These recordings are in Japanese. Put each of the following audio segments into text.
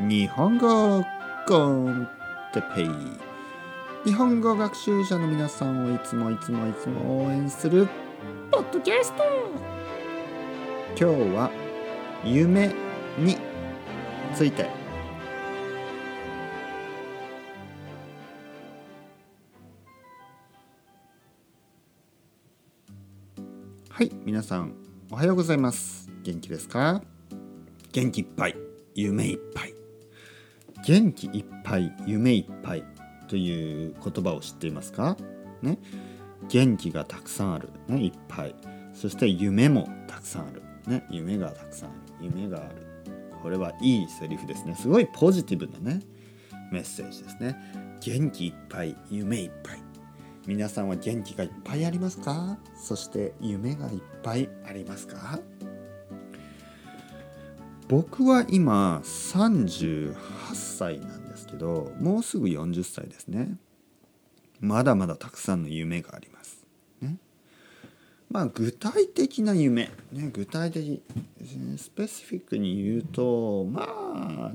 日本語コンテペイ日本語学習者の皆さんをいつもいつもいつも応援するポッドキャスト。今日は夢について。はい皆さんおはようございます。元気ですか？元気いっぱい。夢いっぱい元気いっぱい夢いっぱいという言葉を知っていますか？ね。元気がたくさんある、ね、いっぱい。そして夢もたくさんある、ね、夢がたくさんある。夢がある。これはいいセリフですね。すごいポジティブなねメッセージですね。元気いっぱい夢いっぱい。皆さんは元気がいっぱいありますか？そして夢がいっぱいありますか？僕は今38歳なんですけどもうすぐ40歳ですね。まだまだたくさんの夢があります。ね。まあ具体的な夢、ね、具体的スペシフィックに言うとまあ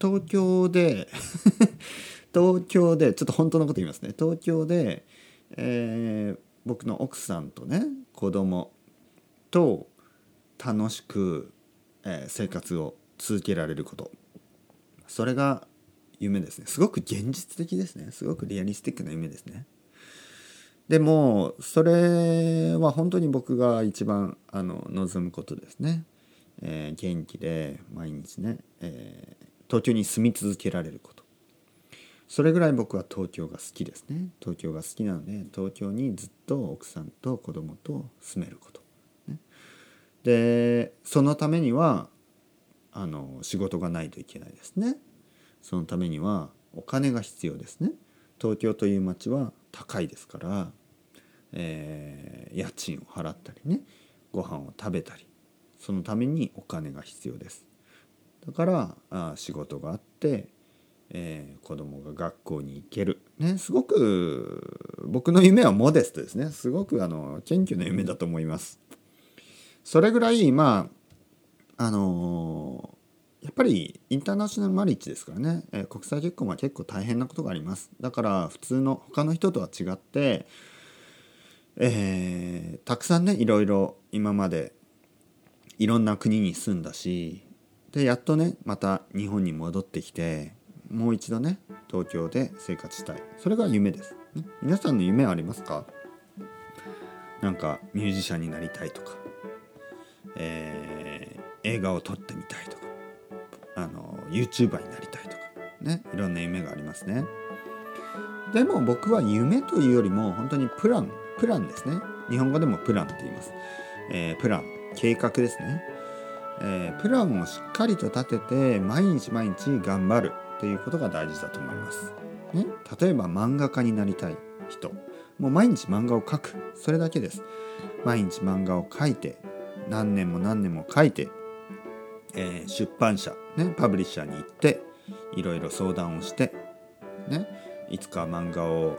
東京で 東京でちょっと本当のこと言いますね。東京で、えー、僕の奥さんとね子供と楽しく、えー、生活を続けられること。それが夢ですね。すごく現実的ですね。すごくリアリスティックな夢ですね。でもそれは本当に僕が一番あの望むことですね、えー、元気で毎日ね、えー、東京に住み続けられること。それぐらい僕は東京が好きですね。東京が好きなので東京にずっと奥さんと子供と住めること。でそのためにはあの仕事がないといけないですね。そのためにはお金が必要ですね。東京という街は高いですから、えー、家賃を払ったりねご飯を食べたりそのためにお金が必要です。だからあ仕事があって、えー、子供が学校に行ける、ね、すごく僕の夢はモデストですね。すごくあの謙虚な夢だと思います。それぐらいまああのー、やっぱりインターナショナルマリッジですからね、えー、国際結婚は結構大変なことがあります。だから普通の他の人とは違って、えー、たくさんねいろいろ今までいろんな国に住んだしでやっとねまた日本に戻ってきてもう一度ね東京で生活したい。それが夢です、ね、皆さんの夢はありますか？なんかミュージシャンになりたいとか。えー、映画を撮ってみたいとかあの YouTuber になりたいとかねいろんな夢がありますね。でも僕は夢というよりも本当にプランプランですね。日本語でもプランって言います、えー、プラン計画ですね、えー、プランをしっかりと立てて毎日毎日頑張るということが大事だと思います、ね、例えば漫画家になりたい人。もう毎日漫画を描く。それだけです。毎日漫画を描いて何年も何年も書いて、えー、出版社、ね、パブリッシャーに行っていろいろ相談をして、ね、いつか漫画を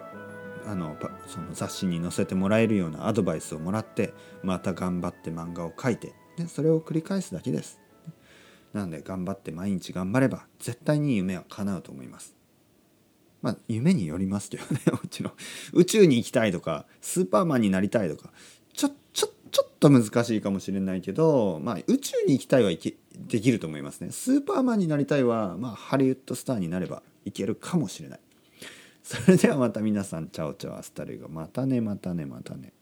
あのその雑誌に載せてもらえるようなアドバイスをもらってまた頑張って漫画を描いて、ね、それを繰り返すだけです。なので頑張って毎日頑張れば絶対に夢は叶うと思います。まあ夢によりますけどねもちろん宇宙に行きたいとかスーパーマンになりたいとかちょちょっと難しいかもしれないけど、まあ、宇宙に行きたいはいけできると思いますね。スーパーマンになりたいは、まあ、ハリウッドスターになればいけるかもしれない。それではまた皆さん、チャオチャオアスタルがまたねまたねまたね。